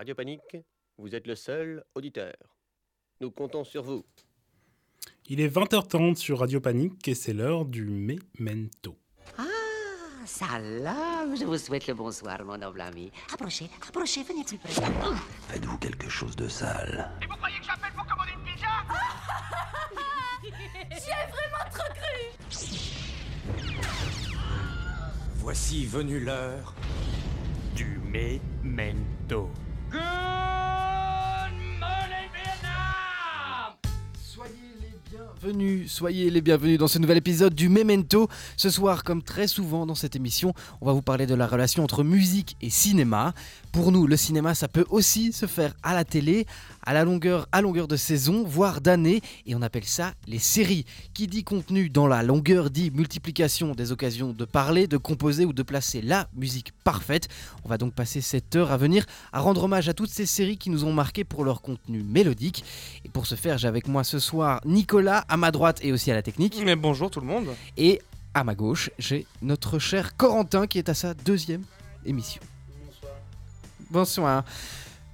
Radio Panique, vous êtes le seul auditeur. Nous comptons sur vous. Il est 20h30 sur Radio Panique et c'est l'heure du Memento. Ah, salam, je vous souhaite le bonsoir, mon noble ami. Approchez, approchez, venez plus près. Faites-vous quelque chose de sale Et vous croyez que j'appelle pour commander une pizza? J'y ai vraiment trop cru Voici venue l'heure du memento. Les bienvenus, soyez les bienvenus dans ce nouvel épisode du Memento. Ce soir, comme très souvent dans cette émission, on va vous parler de la relation entre musique et cinéma. Pour nous, le cinéma, ça peut aussi se faire à la télé, à la longueur, à longueur de saison, voire d'année, et on appelle ça les séries. Qui dit contenu dans la longueur dit multiplication des occasions de parler, de composer ou de placer la musique parfaite. On va donc passer cette heure à venir à rendre hommage à toutes ces séries qui nous ont marqué pour leur contenu mélodique. Et pour ce faire, j'ai avec moi ce soir Nicolas à ma droite et aussi à la technique. Mais bonjour tout le monde. Et à ma gauche, j'ai notre cher Corentin qui est à sa deuxième émission. Bonsoir.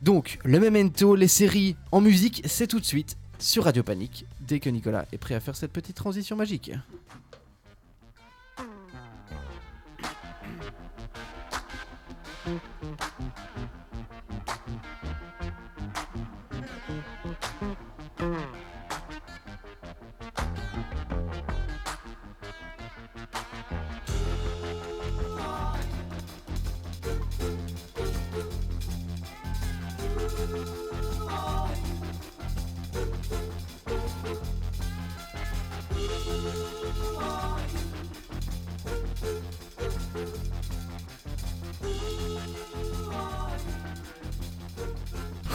Donc, le memento, les séries en musique, c'est tout de suite sur Radio Panique, dès que Nicolas est prêt à faire cette petite transition magique.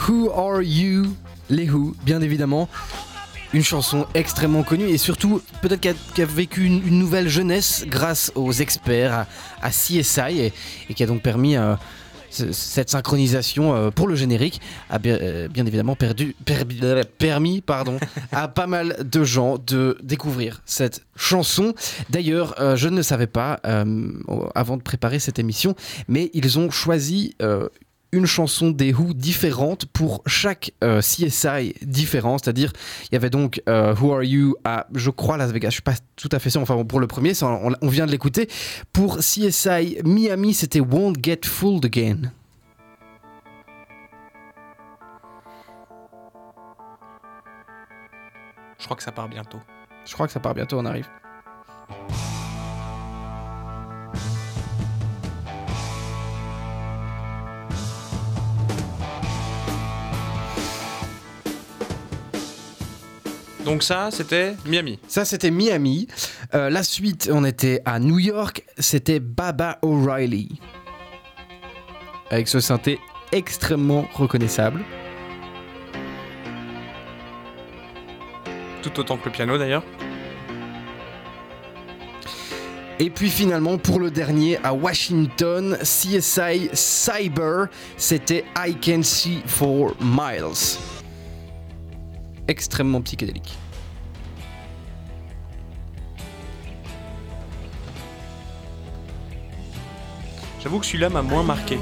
Who Are You Les Who, bien évidemment. Une chanson extrêmement connue et surtout peut-être qui a, qui a vécu une, une nouvelle jeunesse grâce aux experts, à, à CSI et, et qui a donc permis euh, ce- cette synchronisation euh, pour le générique a bien, euh, bien évidemment perdu, per- permis pardon, à pas mal de gens de découvrir cette chanson. D'ailleurs, euh, je ne le savais pas avant de préparer cette émission, mais ils ont choisi une chanson des Who différente pour chaque euh, CSI différent. C'est-à-dire, il y avait donc euh, Who Are You à, je crois, Las Vegas. Je suis pas tout à fait sûr. Enfin, bon, pour le premier, ça, on, on vient de l'écouter. Pour CSI Miami, c'était Won't Get Fooled Again. Je crois que ça part bientôt. Je crois que ça part bientôt, on arrive. Donc ça, c'était Miami. Ça, c'était Miami. Euh, la suite, on était à New York. C'était Baba O'Reilly. Avec ce synthé extrêmement reconnaissable. Tout autant que le piano d'ailleurs. Et puis finalement, pour le dernier, à Washington, CSI Cyber, c'était I Can See for Miles. Extrêmement psychédélique. J'avoue que celui-là m'a moins marqué.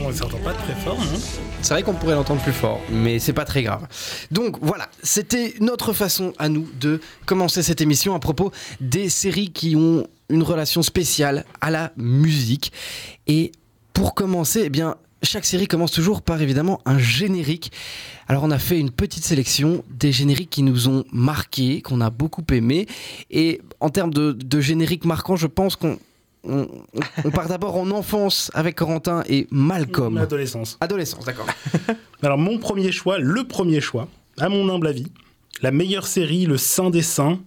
On ne s'entend pas très fort, non? C'est vrai qu'on pourrait l'entendre plus fort, mais c'est pas très grave. Donc voilà, c'était notre façon à nous de commencer cette émission à propos des séries qui ont une relation spéciale à la musique. Et pour commencer, eh bien, chaque série commence toujours par évidemment un générique. Alors on a fait une petite sélection des génériques qui nous ont marqués, qu'on a beaucoup aimés. Et en termes de, de génériques marquants, je pense qu'on on, on part d'abord en enfance avec Corentin et Malcolm. Adolescence. Adolescence, d'accord. Alors, mon premier choix, le premier choix, à mon humble avis, la meilleure série, le Saint des Saints,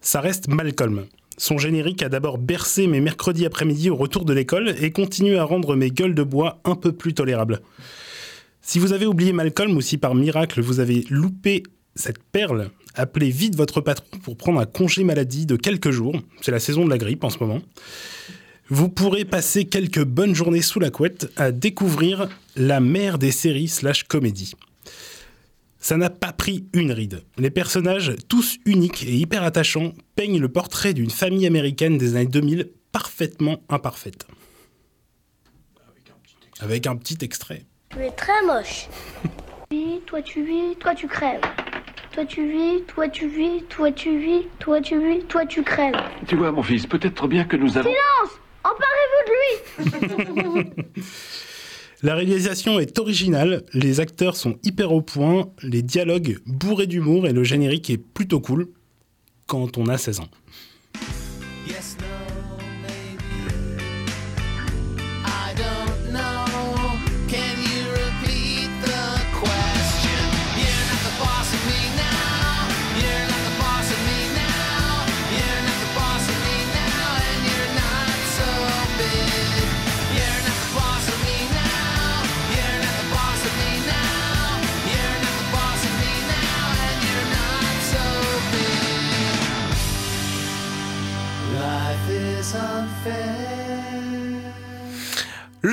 ça reste Malcolm. Son générique a d'abord bercé mes mercredis après-midi au retour de l'école et continue à rendre mes gueules de bois un peu plus tolérables. Si vous avez oublié Malcolm ou si par miracle vous avez loupé cette perle, appelez vite votre patron pour prendre un congé maladie de quelques jours. C'est la saison de la grippe en ce moment. Vous pourrez passer quelques bonnes journées sous la couette à découvrir la mère des séries slash comédies. Ça n'a pas pris une ride. Les personnages, tous uniques et hyper attachants, peignent le portrait d'une famille américaine des années 2000 parfaitement imparfaite. Avec un petit extrait. Tu es très moche. Vis, toi tu vis, toi tu crèves. Toi tu vis, toi tu vis, toi tu vis, toi tu vis, toi tu crèves. Tu vois, mon fils, peut-être bien que nous avons... Silence Emparez-vous de lui La réalisation est originale, les acteurs sont hyper au point, les dialogues bourrés d'humour et le générique est plutôt cool quand on a 16 ans.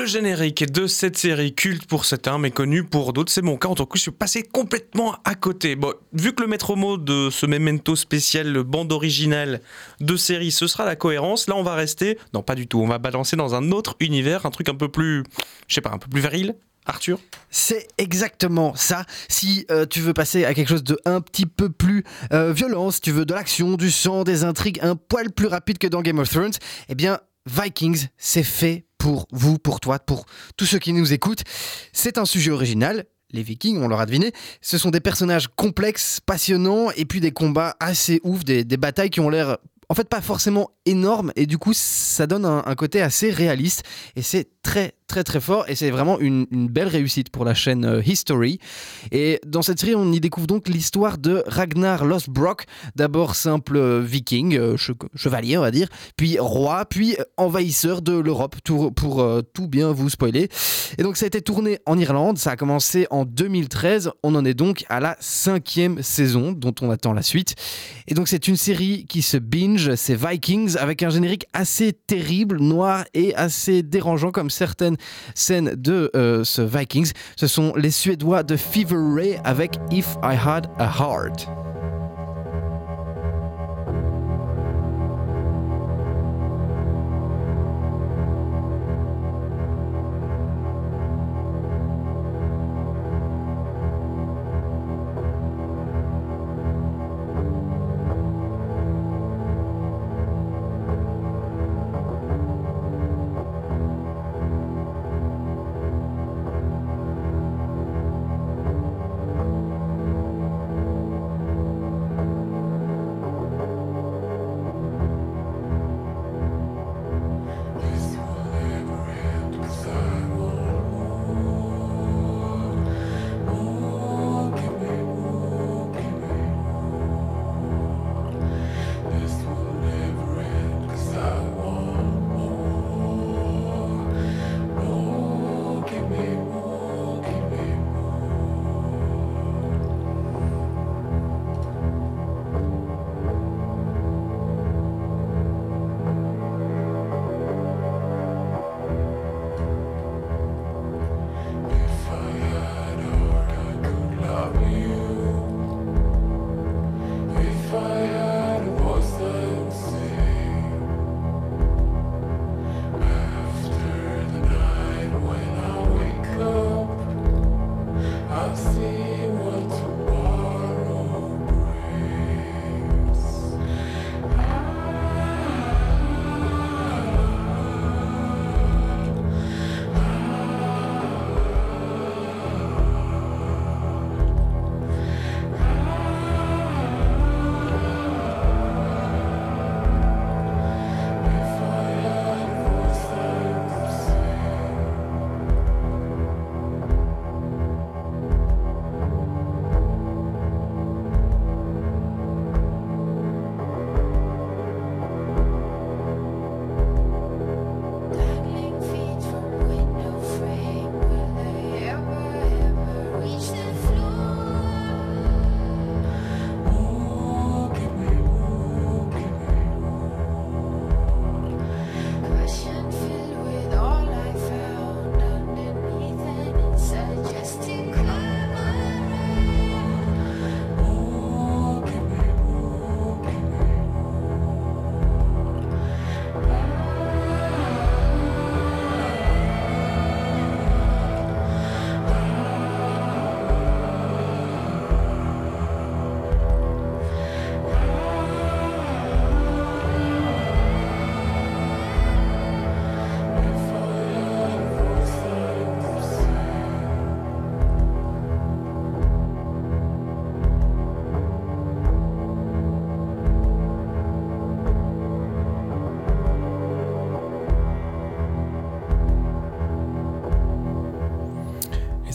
Générique de cette série culte pour certains, mais connu pour d'autres, c'est mon cas. En tout cas, je suis passé complètement à côté. Bon, vu que le maître mot de ce memento spécial, bande originale de série, ce sera la cohérence, là, on va rester. Non, pas du tout. On va balancer dans un autre univers, un truc un peu plus. Je sais pas, un peu plus viril. Arthur? C'est exactement ça. Si euh, tu veux passer à quelque chose de un petit peu plus euh, violent, si tu veux de l'action, du sang, des intrigues, un poil plus rapide que dans Game of Thrones, eh bien Vikings, c'est fait pour vous, pour toi, pour tous ceux qui nous écoutent. C'est un sujet original. Les Vikings, on l'aura deviné, ce sont des personnages complexes, passionnants, et puis des combats assez ouf, des, des batailles qui ont l'air en fait pas forcément énormes, et du coup ça donne un, côté assez réaliste, et c'est très très très fort, et c'est vraiment une, belle réussite pour la chaîne euh, History. Et dans cette série, on y découvre donc l'histoire de Ragnar Lothbrok, d'abord simple euh, viking, euh, che- chevalier on va dire, puis roi, puis envahisseur de l'Europe, pour tout bien vous spoiler. Et donc ça a été tourné en Irlande, ça a commencé en 2013, on en est donc à la cinquième saison dont on attend la suite. Et donc c'est une série qui se binge, c'est Vikings, avec un générique assez terrible, noir et assez dérangeant comme certaines scènes de euh, ce Vikings. Ce sont les Suédois de Fever Ray avec If I Had a Heart.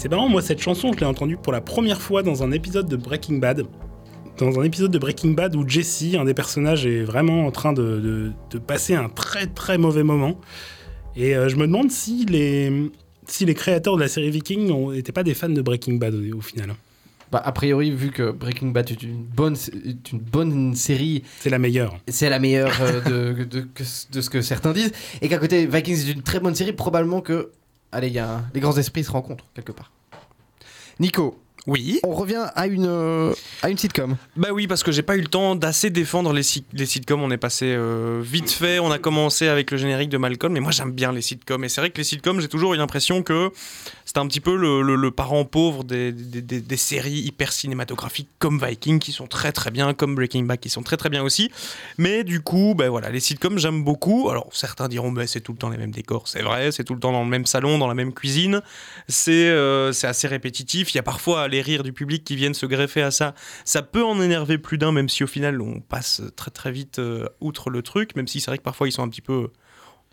C'est marrant, moi cette chanson, je l'ai entendue pour la première fois dans un épisode de Breaking Bad. Dans un épisode de Breaking Bad où Jesse, un des personnages, est vraiment en train de, de- de passer un très très mauvais moment. Et euh, je me demande si les, si les créateurs de la série Viking n'étaient pas des fans de Breaking Bad au, au final. Bah, a priori, vu que Breaking Bad est une bonne, est une bonne série, C'est la meilleure. c'est la meilleure euh, de, de, que- de ce que certains disent, et qu'à côté, Vikings est une très bonne série, probablement que, allez, y a les grands esprits se rencontrent quelque part. Nico, Oui. on revient à une, euh, à une sitcom. Bah oui, parce que j'ai pas eu le temps d'assez défendre les, sit- les sitcoms. On est passé euh, vite fait. On a commencé avec le générique de Malcolm, mais moi j'aime bien les sitcoms. Et c'est vrai que les sitcoms, j'ai toujours eu l'impression que c'était un petit peu le, le- le parent pauvre des, des- des- des séries hyper cinématographiques comme Viking, qui sont très très bien, comme Breaking Bad, qui sont très très bien aussi. Mais du coup, bah voilà, les sitcoms j'aime beaucoup. Alors certains diront, bah, c'est tout le temps les mêmes décors. C'est vrai, c'est tout le temps dans le même salon, dans la même cuisine. C'est euh, c'est assez répétitif. Il y a parfois les rires du public qui viennent se greffer à ça. Ça peut en énerver plus d'un, même si au final on passe très très vite euh, outre le truc, même si c'est vrai que parfois ils sont un petit peu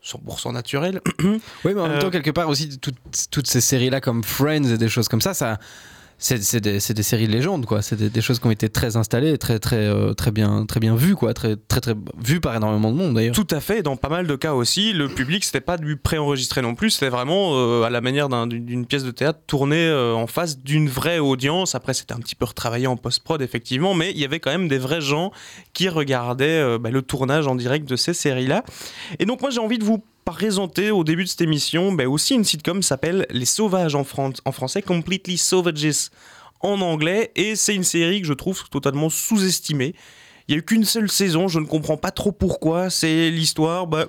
100% naturels. Oui, mais en même Euh, temps, quelque part aussi, toutes, toutes ces séries-là comme Friends et des choses comme ça, ça. C'est des, des séries de légende, quoi. C'est des, choses qui ont été très installées, très, très, euh, très, bien, très bien vues, quoi. Très, très, très vues par énormément de monde, d'ailleurs. Tout à fait, dans pas mal de cas aussi, le public c'était pas du préenregistré non plus, c'était vraiment euh, à la manière d'un- d'une pièce de théâtre tournée euh, en face d'une vraie audience. Après c'était un petit peu retravaillé en post-prod effectivement, mais il y avait quand même des vrais gens qui regardaient bah, le tournage en direct de ces séries-là. Et donc moi j'ai envie de vous présenter au début de cette émission bah, aussi une sitcom s'appelle Les Sauvages en, en français, Completely Savages en anglais, et c'est une série que je trouve totalement sous-estimée. Il n'y a eu qu'une seule saison, je ne comprends pas trop pourquoi. C'est l'histoire bah,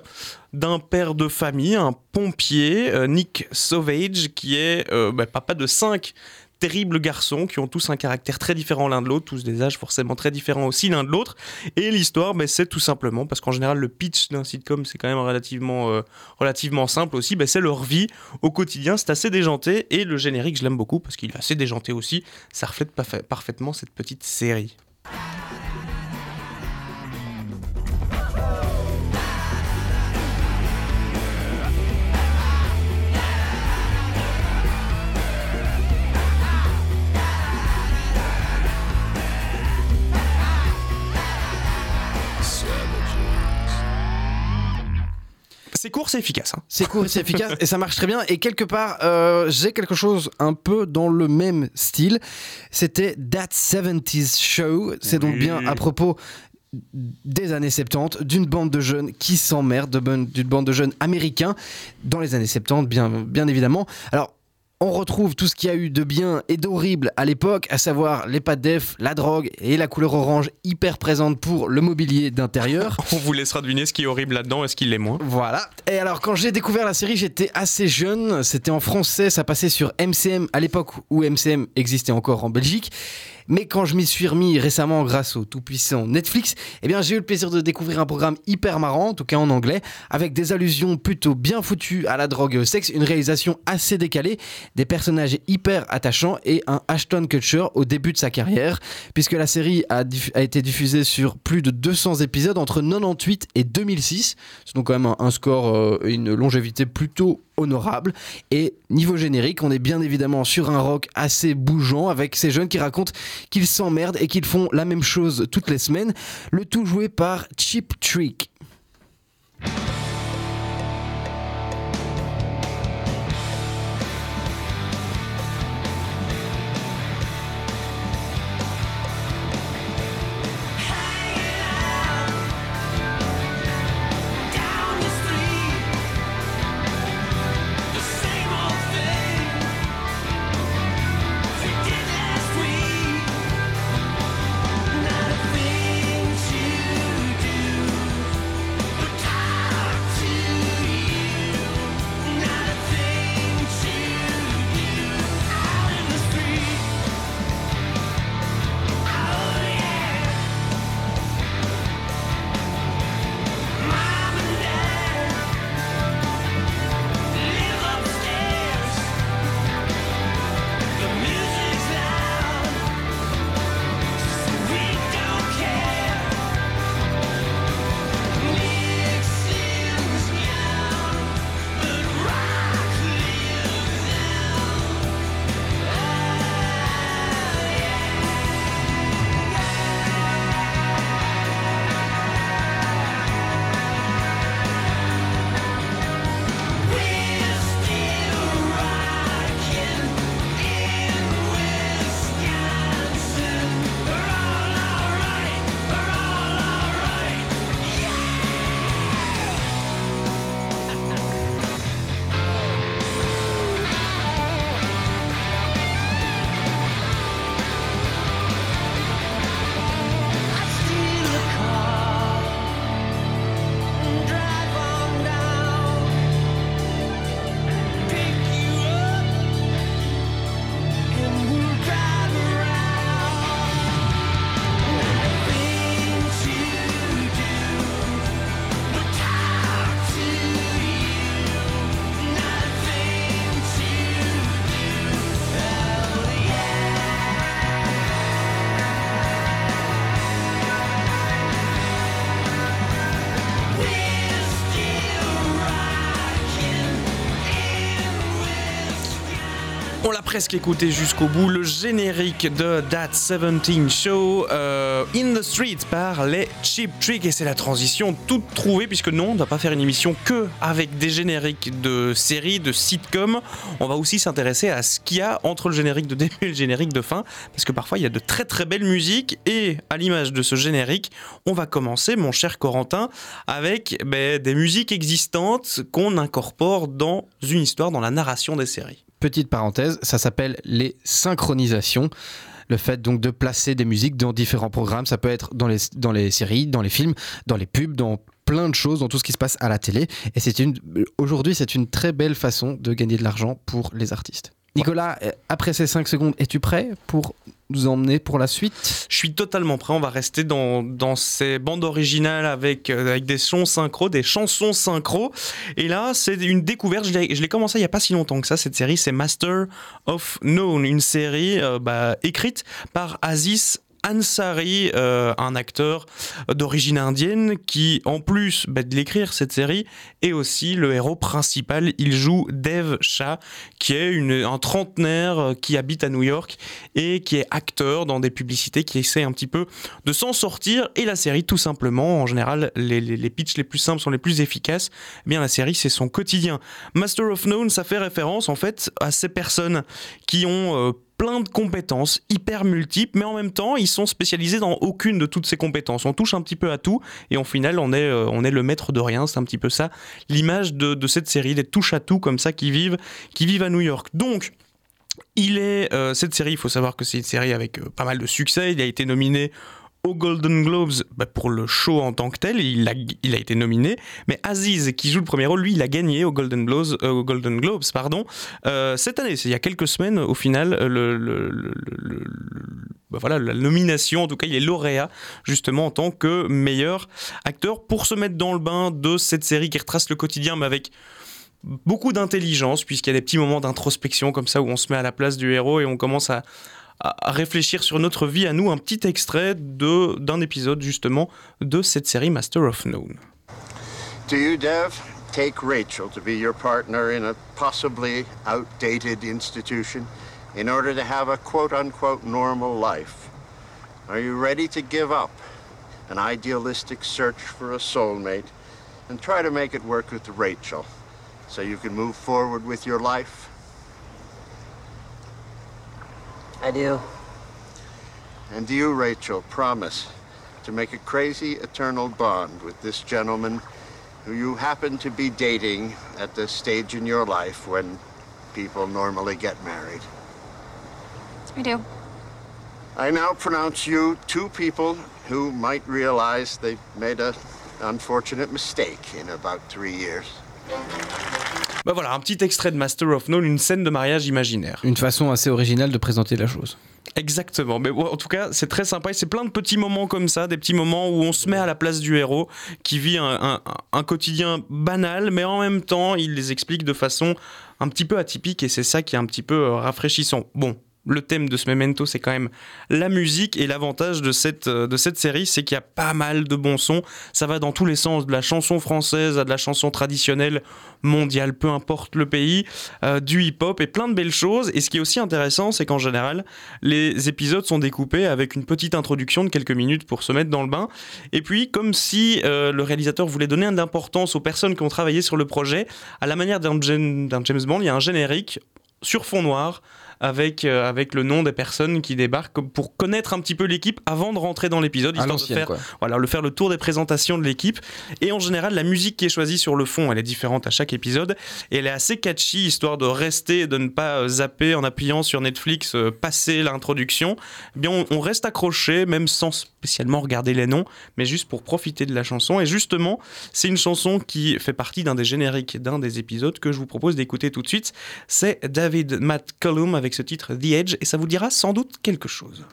d'un père de famille, un pompier, euh, Nick Sauvage, qui est euh, bah, papa de cinq terribles garçons qui ont tous un caractère très différent l'un de l'autre, tous des âges forcément très différents aussi l'un de l'autre. Et l'histoire, bah, c'est tout simplement, parce qu'en général le pitch d'un sitcom c'est quand même relativement, euh, simple aussi, bah, c'est leur vie au quotidien, c'est assez déjanté. Et le générique, je l'aime beaucoup parce qu'il est assez déjanté aussi, ça reflète parfa- parfaitement cette petite série. C'est court, c'est efficace. hein. C'est court c'est efficace et ça marche très bien. Et quelque part, euh, j'ai quelque chose un peu dans le même style. C'était That 70s Show. C'est donc Oui. bien à propos des années 70, d'une bande de jeunes qui s'emmerdent, d'une bande de jeunes américains dans les années 70, bien, bien évidemment. Alors, on retrouve tout ce qu'il y a eu de bien et d'horrible à l'époque, à savoir les pas de def, la drogue et la couleur orange hyper présente pour le mobilier d'intérieur. On vous laissera deviner ce qui est horrible là-dedans et ce qui l'est moins. Voilà. Et alors, quand j'ai découvert la série, j'étais assez jeune. C'était en français, ça passait sur MCM à l'époque où MCM existait encore en Belgique. Mais quand je m'y suis remis récemment grâce au tout-puissant Netflix, eh j'ai eu le plaisir de découvrir un programme hyper marrant, en tout cas en anglais, avec des allusions plutôt bien foutues à la drogue et au sexe, une réalisation assez décalée, des personnages hyper attachants et un Ashton Kutcher au début de sa carrière, puisque la série a, été diffusée sur plus de 200 épisodes entre 98 et 2006. C'est donc quand même un, score euh, une longévité plutôt honorable. Et niveau générique, on est bien évidemment sur un rock assez bougeant avec ces jeunes qui racontent qu'ils s'emmerdent et qu'ils font la même chose toutes les semaines. Le tout joué par Cheap Trick. On l'a presque écouté jusqu'au bout, le générique de That 17 Show euh, In the Street par les Cheap Trick et c'est la transition toute trouvée puisque non, on ne va pas faire une émission que avec des génériques de séries, de sitcoms. On va aussi s'intéresser à ce qu'il y a entre le générique de début et le générique de fin parce que parfois il y a de très très belles musiques et à l'image de ce générique, on va commencer, mon cher Corentin, avec ben, des musiques existantes qu'on incorpore dans une histoire, dans la narration des séries. Petite parenthèse, ça s'appelle les synchronisations. Le fait donc de placer des musiques dans différents programmes, ça peut être dans les, dans les séries, dans les films, dans les pubs, dans plein de choses, dans tout ce qui se passe à la télé. Et c'est une, aujourd'hui, c'est une très belle façon de gagner de l'argent pour les artistes. Nicolas, euh, après ces 5 secondes, es-tu prêt pour nous emmener pour la suite Je suis totalement prêt. On va rester dans, dans ces bandes originales avec, euh, avec des sons synchro, des chansons synchro. Et là, c'est une découverte. Je l'ai commencé il n'y a pas si longtemps que ça. Cette série, c'est Master of None, une série euh, bah, écrite par Aziz Ansari, euh, un acteur d'origine indienne qui, en plus bah, de l'écrire cette série, est aussi le héros principal. Il joue Dev Shah, qui est un trentenaire euh, qui habite à New York et qui est acteur dans des publicités, qui essaie un petit peu de s'en sortir. Et la série, tout simplement, en général, les, les, les pitchs les plus simples sont les plus efficaces. Eh bien, la série, c'est son quotidien. Master of None, ça fait référence en fait à ces personnes qui ont euh, plein de compétences hyper multiples, mais en même temps, ils sont spécialisés dans aucune de toutes ces compétences. On touche un petit peu à tout, et au final, on est, euh, on est le maître de rien. C'est un petit peu ça, l'image de, de cette série, des touches à tout comme ça qui vivent, qui vivent à New York. Donc, il est euh, cette série. Il faut savoir que c'est une série avec euh, pas mal de succès. Il a été nominé aux Golden Globes bah, pour le show en tant que tel, il a, il a été nominé, mais Aziz, qui joue le premier rôle, lui, il a gagné aux Golden Globes, euh, pardon, euh, cette année, il y a quelques semaines, au final, le- bah, voilà, la nomination, en tout cas, il est lauréat, justement, en tant que meilleur acteur, pour se mettre dans le bain de cette série qui retrace le quotidien, mais avec beaucoup d'intelligence, puisqu'il y a des petits moments d'introspection comme ça, où on se met à la place du héros et on commence à à réfléchir sur notre vie à nous, un petit extrait d'un épisode justement de cette série Master of None. Do you, Dev, take Rachel to be your partner in a possibly outdated institution in order to have a quote unquote normal life? Are you ready to give up an idealistic search for a soulmate and try to make it work with Rachel so you can move forward with your life? I do. And do you, Rachel, promise to make a crazy eternal bond with this gentleman who you happen to be dating at the stage in your life when people normally get married? I do. I now pronounce you two people who might realize they've made a unfortunate mistake in about three years. Bah voilà, un petit extrait de Master of None, une scène de mariage imaginaire. Une façon assez originale de présenter la chose. Exactement, mais en tout cas, c'est très sympa et c'est plein de petits moments comme ça, des petits moments où on se met à la place du héros qui vit un, un- un quotidien banal, mais en même temps, il les explique de façon un petit peu atypique et c'est ça qui est un petit peu euh, rafraîchissant. Bon. Le thème de ce memento, c'est quand même la musique et l'avantage de cette, euh, de cette série, c'est qu'il y a pas mal de bons sons. Ça va dans tous les sens, de la chanson française à de la chanson traditionnelle mondiale, peu importe le pays, euh, du hip-hop et plein de belles choses. Et ce qui est aussi intéressant, c'est qu'en général, les épisodes sont découpés avec une petite introduction de quelques minutes pour se mettre dans le bain. Et puis, comme si euh, le réalisateur voulait donner de l'importance aux personnes qui ont travaillé sur le projet, à la manière d'un James, d'un James Bond, il y a un générique sur fond noir avec, euh, avec le nom des personnes qui débarquent pour connaître un petit peu l'équipe avant de rentrer dans l'épisode, histoire de faire, quoi. voilà, le faire le tour des présentations de l'équipe. Et en général, la musique qui est choisie sur le fond, elle est différente à chaque épisode. Et elle est assez catchy, histoire de rester de ne pas euh, zapper en appuyant sur Netflix, euh, passer l'introduction. Eh bien, on, on reste accroché, même sans spécialement regarder les noms, mais juste pour profiter de la chanson. Et justement, c'est une chanson qui fait partie d'un des génériques d'un des épisodes que je vous propose d'écouter tout de suite. C'est David Matt Cullum avec ce titre The Edge, et ça vous dira sans doute quelque chose.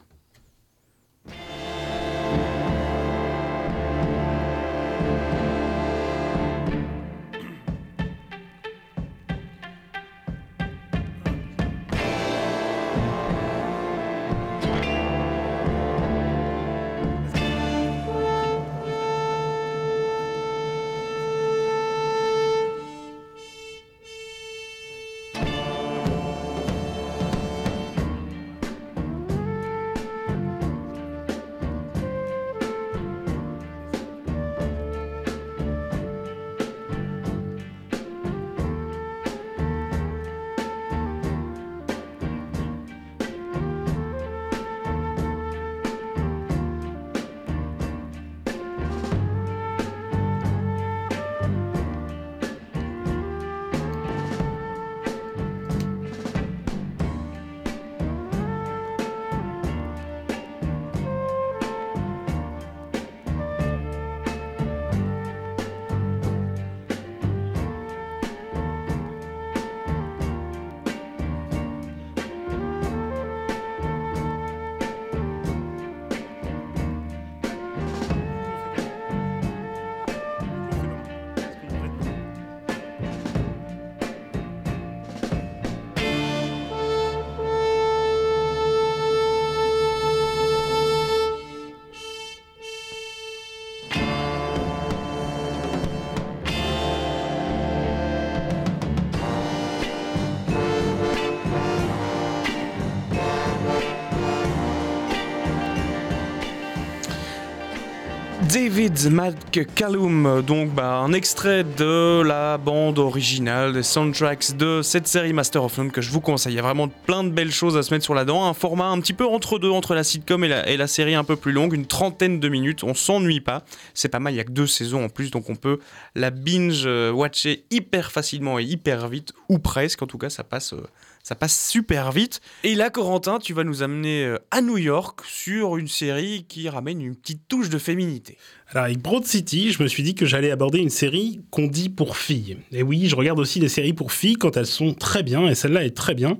David McCallum, donc bah, un extrait de la bande originale, des soundtracks de cette série Master of None que je vous conseille. Il y a vraiment plein de belles choses à se mettre sur la dent. Un format un petit peu entre deux, entre la sitcom et la, série un peu plus longue, une trentaine de minutes. On s'ennuie pas. C'est pas mal, il y a que deux saisons en plus, donc on peut la binge-watcher hyper facilement et hyper vite, ou presque. En tout cas, ça passe. euh, ça passe super vite. Et là, Corentin, tu vas nous amener euh, à New York sur une série qui ramène une petite touche de féminité. Alors avec Broad City, je me suis dit que j'allais aborder une série qu'on dit pour filles. Et oui, je regarde aussi des séries pour filles quand elles sont très bien, et celle-là est très bien.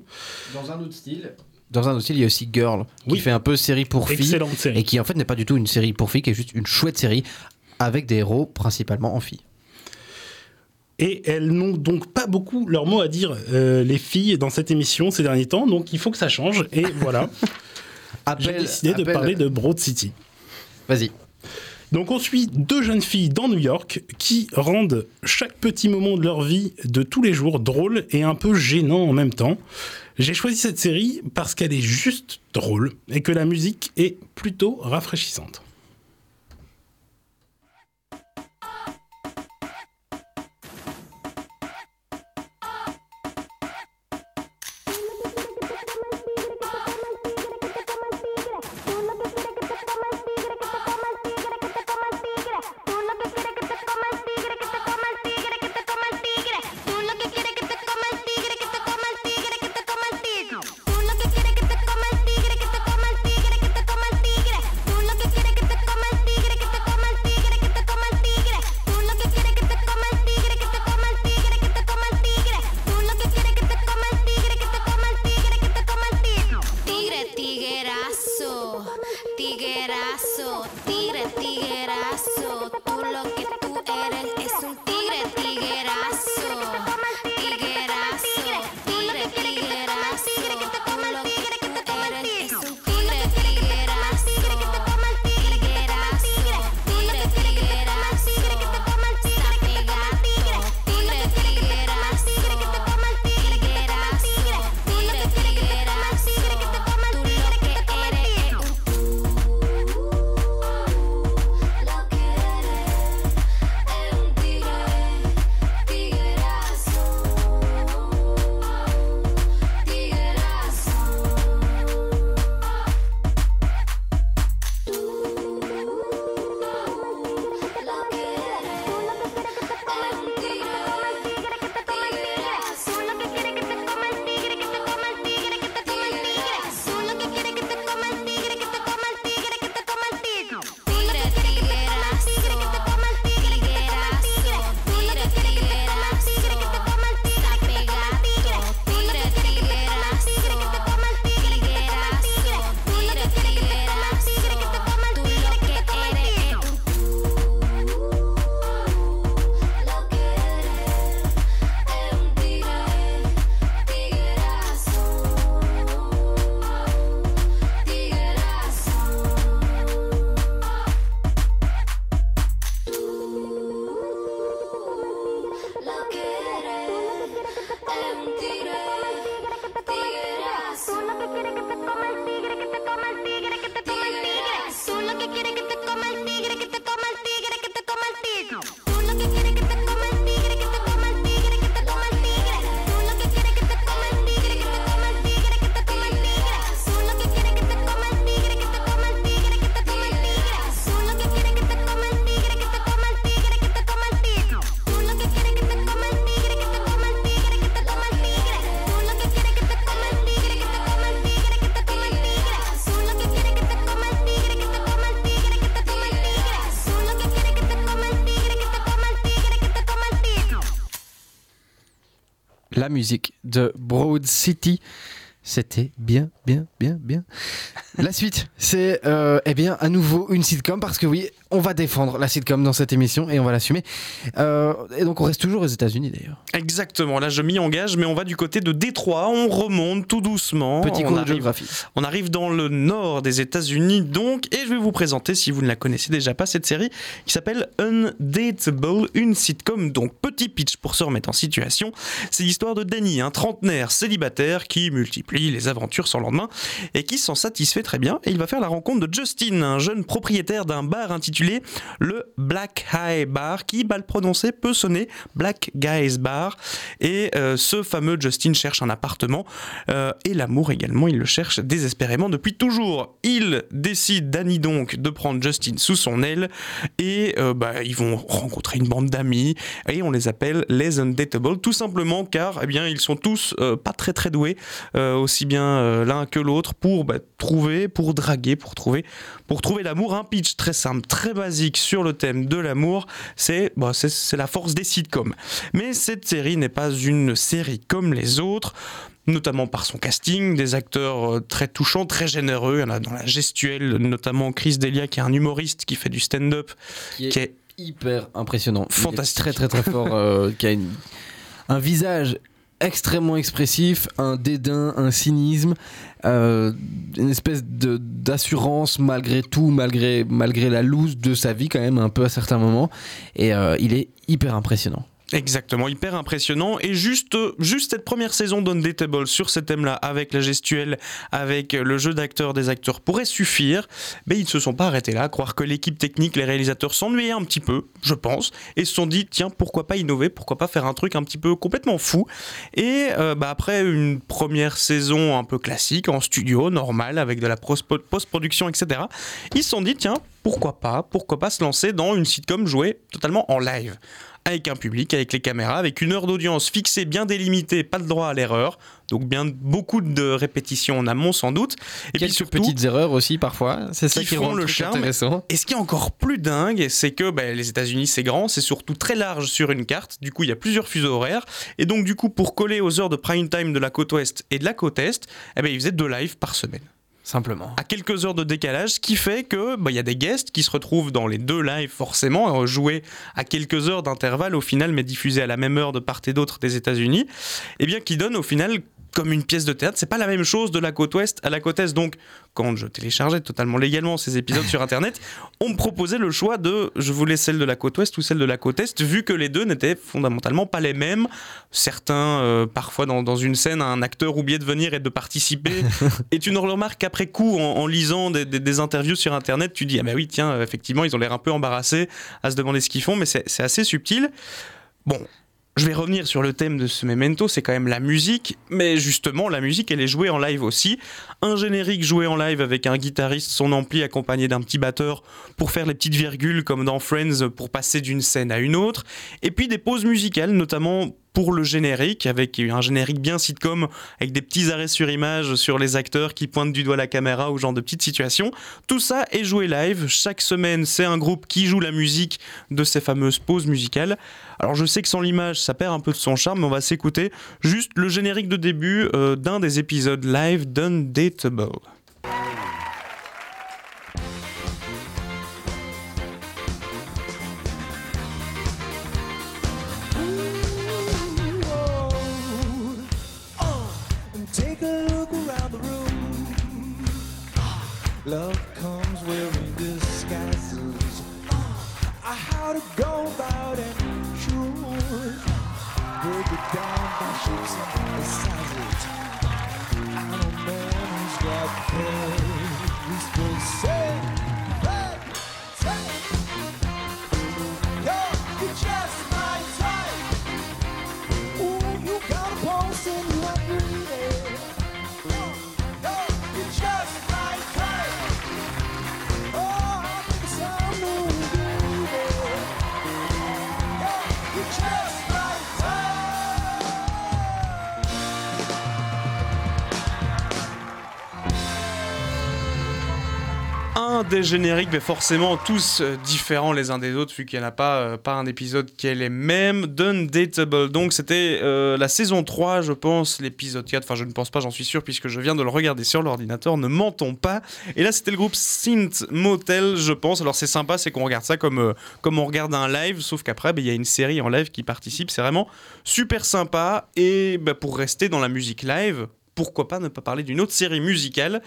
Dans un autre style. Dans un autre style, il y a aussi Girl, qui fait un peu série pour filles. Excellente série. Et qui en fait n'est pas du tout une série pour filles, qui est juste une chouette série avec des héros principalement en filles. Et elles n'ont donc pas beaucoup leur mot à dire, euh, les filles, dans cette émission ces derniers temps, donc il faut que ça change, et voilà. J'ai Appel- décidé de parler de Broad City. Vas-y. Donc on suit deux jeunes filles dans New York qui rendent chaque petit moment de leur vie de tous les jours drôle et un peu gênant en même temps. J'ai choisi cette série parce qu'elle est juste drôle et que la musique est plutôt rafraîchissante. La musique de Broad City. C'était bien, bien, bien, bien. La suite, c'est euh, eh bien à nouveau une sitcom parce que oui, on va défendre la sitcom dans cette émission et on va l'assumer. Euh, et donc on reste toujours aux États-Unis d'ailleurs. Exactement, là je m'y engage, mais on va du côté de Détroit, on remonte tout doucement. Petit on cours de arrive- géographie. On arrive dans le nord des États-Unis donc, et je vais vous présenter, si vous ne la connaissez déjà pas, cette série qui s'appelle Undateable, une sitcom. Donc, petit pitch pour se remettre en situation. C'est l'histoire de Danny, un trentenaire célibataire qui multiplie les aventures sans lendemain et qui s'en satisfait très bien. Et il va faire la rencontre de Justin, un jeune propriétaire d'un bar intitulé le Black High Bar, qui, mal prononcé, peut sonner Black Guys Bar. Et euh, ce fameux Justin cherche un appartement euh, et l'amour également, il le cherche désespérément depuis toujours. Il décide, Danny donc, de prendre Justin sous son aile et euh, bah, ils vont rencontrer une bande d'amis et on les appelle les Undateable, tout simplement car eh bien, ils sont tous pas très très doués, aussi bien l'un que l'autre, pour bah, trouver, pour draguer, pour trouver, pour trouver l'amour. Un pitch très simple, très basique sur le thème de l'amour, c'est bah, c'est- c'est la force des sitcoms. Mais cette série n'est pas une série comme les autres notamment par son casting, des acteurs euh, très touchants, très généreux. Il y en a dans la gestuelle, notamment Chris Delia, qui est un humoriste qui fait du stand-up, Qui est hyper impressionnant. Fantastique. très très très fort. euh, qui a une- un visage extrêmement expressif, un dédain, un cynisme, euh, une espèce d'assurance malgré tout, malgré malgré la loose de sa vie quand même un peu à certains moments. Et euh, il est hyper impressionnant. Exactement, hyper impressionnant. Et juste, juste cette première saison d'Undateable sur ce thème-là, avec la gestuelle, avec le jeu d'acteurs des acteurs, pourrait suffire. Mais ils ne se sont pas arrêtés là, croire que l'équipe technique, les réalisateurs s'ennuyaient un petit peu, je pense, et se sont dit, tiens, pourquoi pas innover, pourquoi pas faire un truc un petit peu complètement fou. Et euh, bah, après une première saison un peu classique, en studio, normal, avec de la post-production, etc., ils se sont dit, tiens, pourquoi pas, pourquoi pas se lancer dans une sitcom jouée totalement en live avec un public, avec les caméras, avec une heure d'audience fixée, bien délimitée, pas le droit à l'erreur. Donc bien beaucoup de répétitions en amont sans doute. Et Quelques puis surtout, petites erreurs aussi parfois. C'est ça qui rend le charme. intéressant. Et ce qui est encore plus dingue, c'est que bah, les États-Unis c'est grand, c'est surtout très large sur une carte. Du coup, il y a plusieurs fuseaux horaires. Et donc, du coup, pour coller aux heures de prime time de la côte ouest et de la côte est, eh ben, ils faisaient deux lives par semaine. Simplement. À quelques heures de décalage, ce qui fait que bah, il y a des guests qui se retrouvent dans les deux lives forcément, joués à quelques heures d'intervalle au final, mais diffusés à la même heure de part et d'autre des États-Unis, et bien qui donne au final comme une pièce de théâtre. C'est pas la même chose de la côte ouest à la côte est. Donc, quand je téléchargeais totalement légalement ces épisodes sur internet, on me proposait le choix de je voulais celle de la côte ouest ou celle de la côte est, vu que les deux n'étaient fondamentalement pas les mêmes. Certains, euh, parfois dans, dans une scène, un acteur oubliait de venir et de participer. et tu ne remarques qu'après coup, en, en lisant des, des- des interviews sur internet, tu dis ah bah oui, tiens, effectivement, ils ont l'air un peu embarrassés à se demander ce qu'ils font, mais c'est assez subtil. Bon, je vais revenir sur le thème de ce memento, c'est quand même la musique, mais justement, la musique, elle est jouée en live aussi. Un générique joué en live avec un guitariste, son ampli accompagné d'un petit batteur pour faire les petites virgules comme dans Friends pour passer d'une scène à une autre. Et puis des pauses musicales, notamment pour le générique, avec un générique bien sitcom, avec des petits arrêts sur image sur les acteurs qui pointent du doigt la caméra ou genre de petites situations. Tout ça est joué live. Chaque semaine, c'est un groupe qui joue la musique de ces fameuses pauses musicales. Alors je sais que sans l'image, ça perd un peu de son charme, mais on va s'écouter juste le générique de début euh, d'un des épisodes live d'Undateable. And take a look around the room. Love? down by ships and savage. I don't know who's got paid. We supposed say. Des génériques, mais forcément tous euh, différents les uns des autres, vu qu'il n'y en a pas, euh, pas un épisode qui est les mêmes. D'Undateable, donc c'était euh, la saison 3, je pense, l'épisode 4, enfin je ne pense pas, j'en suis sûr, puisque je viens de le regarder sur l'ordinateur, ne mentons pas. Et là c'était le groupe Synth Motel, je pense. Alors c'est sympa, c'est qu'on regarde ça comme, comme on regarde un live, sauf qu'après, bah, il y a une série en live qui participe, c'est vraiment super sympa. Et bah, pour rester dans la musique live, pourquoi pas ne pas parler d'une autre série musicale?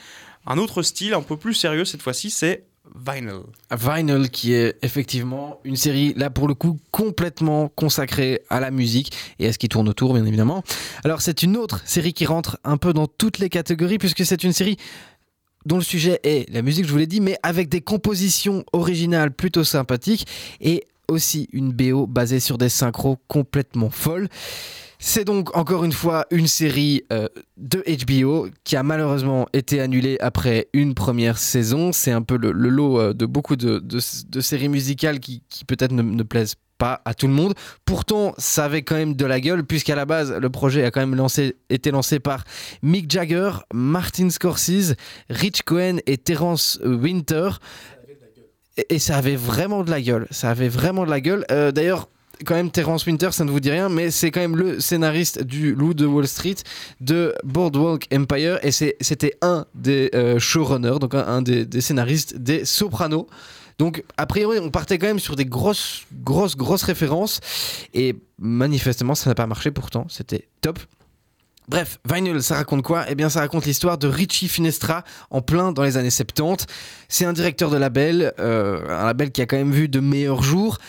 Un autre style un peu plus sérieux cette fois-ci, c'est Vinyl. Vinyl qui est effectivement une série là pour le coup complètement consacrée à la musique et à ce qui tourne autour bien évidemment. Alors c'est une autre série qui rentre un peu dans toutes les catégories puisque c'est une série dont le sujet est la musique, je vous l'ai dit, mais avec des compositions originales plutôt sympathiques et aussi une BO basée sur des synchros complètement folles. C'est donc encore une fois une série euh, de HBO qui a malheureusement été annulée après une première saison. C'est un peu le, lot euh, de beaucoup de, séries musicales qui, peut-être ne, plaisent pas à tout le monde. Pourtant, ça avait quand même de la gueule puisqu'à la base, le projet a quand même lancé, été lancé par Mick Jagger, Martin Scorsese, Rich Cohen et Terence Winter. Et, et ça avait vraiment de la gueule. Ça avait vraiment de la gueule. Euh, D'ailleurs, quand même, Terence Winter, ça ne vous dit rien, mais c'est quand même le scénariste du Loup de Wall Street, de Boardwalk Empire, et c'était un des euh, showrunners, donc un, des scénaristes des Sopranos. Donc, a priori, on partait quand même sur des grosses, grosses, grosses références, et manifestement, ça n'a pas marché pourtant, c'était top. Bref, Vinyl, ça raconte quoi? Eh bien, ça raconte l'histoire de Richie Finestra en plein dans les années 70. C'est un directeur de label, euh, un label qui a quand même vu de meilleurs jours.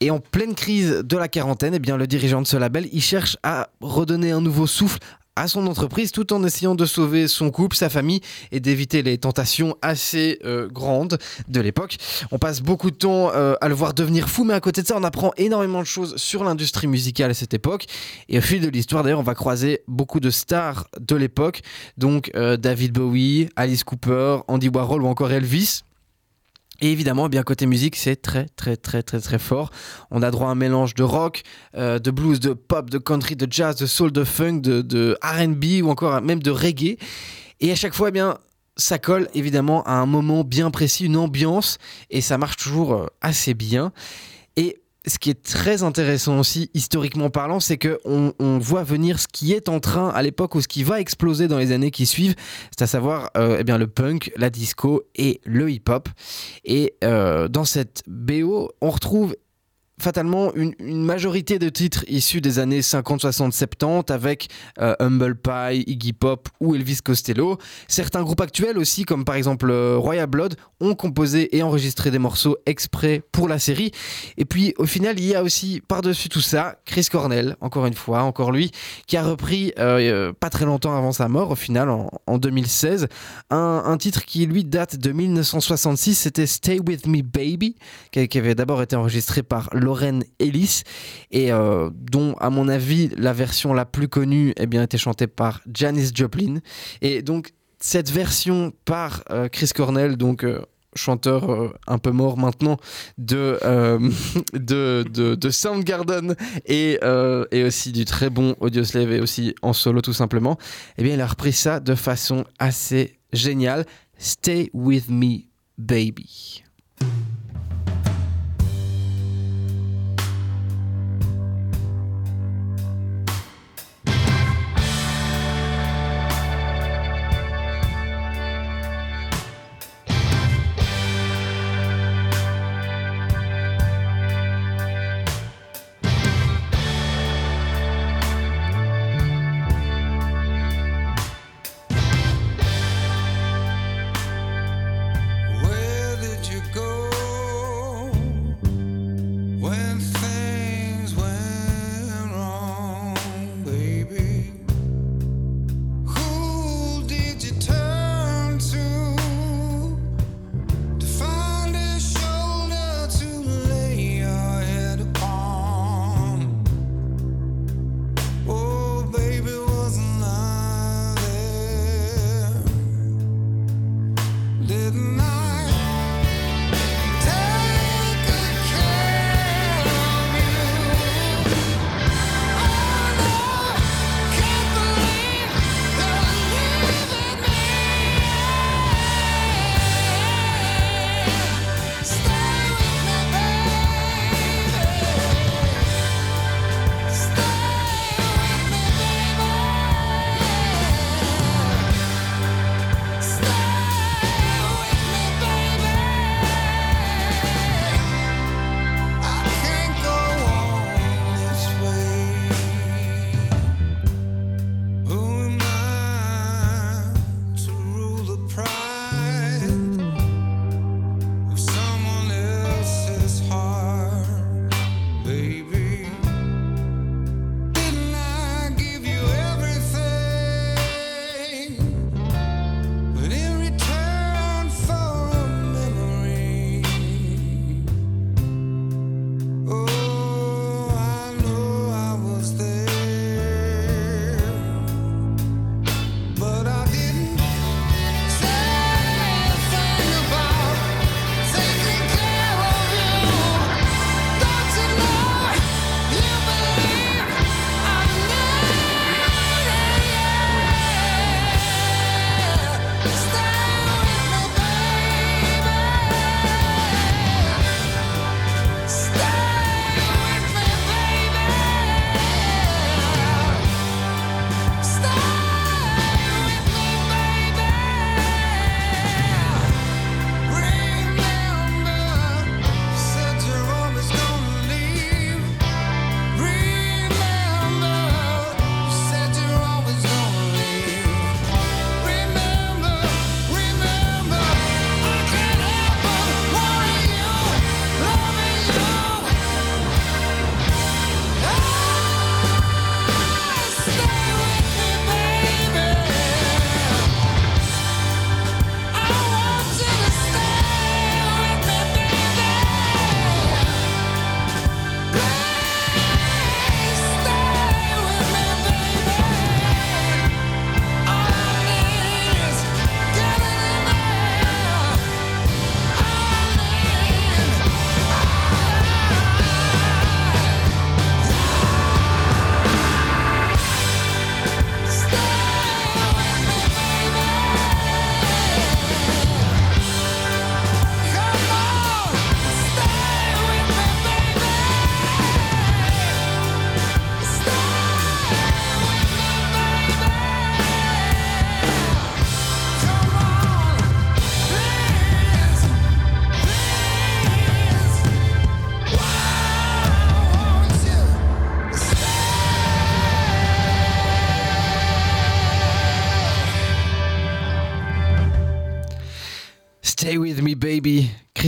Et en pleine crise de la quarantaine, eh bien, le dirigeant de ce label, il cherche à redonner un nouveau souffle à son entreprise tout en essayant de sauver son couple, sa famille et d'éviter les tentations assez euh, grandes de l'époque. On passe beaucoup de temps euh, à le voir devenir fou, mais à côté de ça, on apprend énormément de choses sur l'industrie musicale à cette époque. Et au fil de l'histoire, d'ailleurs, on va croiser beaucoup de stars de l'époque, donc euh, David Bowie, Alice Cooper, Andy Warhol ou encore Elvis. Et évidemment, eh bien côté musique, c'est très très très très très fort. On a droit à un mélange de rock, euh, de blues, de pop, de country, de jazz, de soul, de funk, de, R&B ou encore même de reggae. Et à chaque fois, eh bien ça colle évidemment à un moment bien précis, une ambiance, et ça marche toujours euh, assez bien. Et ce qui est très intéressant aussi, historiquement parlant, c'est qu'on on voit venir ce qui est en train à l'époque ou ce qui va exploser dans les années qui suivent, c'est à savoir euh, eh bien, le punk, la disco et le hip-hop. Et euh, dans cette BO, on retrouve fatalement une, majorité de titres issus des années 50, 60, 70 avec euh, Humble Pie, Iggy Pop ou Elvis Costello. Certains groupes actuels aussi, comme par exemple euh, Royal Blood, ont composé et enregistré des morceaux exprès pour la série. Et puis au final, il y a aussi par-dessus tout ça Chris Cornell, encore une fois, encore lui, qui a repris euh, pas très longtemps avant sa mort, au final en, en 2016, un, titre qui lui date de 1966, c'était Stay With Me Baby, qui, qui avait d'abord été enregistré par Lauren Ellis et euh, dont, à mon avis, la version la plus connue eh bien, était chantée par Janis Joplin. Et donc, cette version par euh, Chris Cornell, donc euh, chanteur un peu mort maintenant de, de, de, de Soundgarden et, et aussi du très bon Audioslave et aussi en solo tout simplement, eh bien, il a repris ça de façon assez géniale. Stay with me, baby.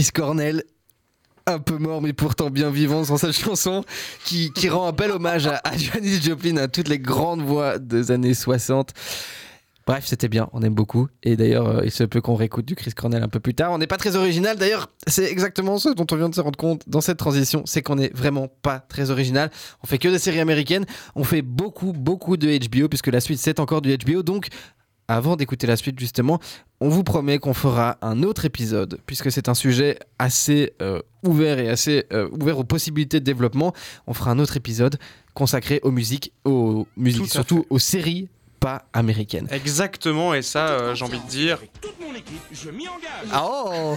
Chris Cornell. Un peu mort mais pourtant bien vivant sur cette chanson qui, qui rend un bel hommage à, à Janis Joplin, à toutes les grandes voix des années 60. Bref, c'était bien, on aime beaucoup. Et d'ailleurs, euh, il se peut qu'on réécoute du Chris Cornell un peu plus tard. On n'est pas très original. D'ailleurs, c'est exactement ce dont on vient de se rendre compte dans cette transition, c'est qu'on n'est vraiment pas très original. On fait que des séries américaines. On fait beaucoup, beaucoup de HBO, puisque la suite, c'est encore du HBO. Donc, avant d'écouter la suite, justement, on vous promet qu'on fera un autre épisode, puisque c'est un sujet assez euh, ouvert et assez euh, ouvert aux possibilités de développement. On fera un autre épisode consacré aux musiques, aux musiques, surtout aux séries pas américaines. Exactement, et ça, euh, j'ai envie de dire. Ah oh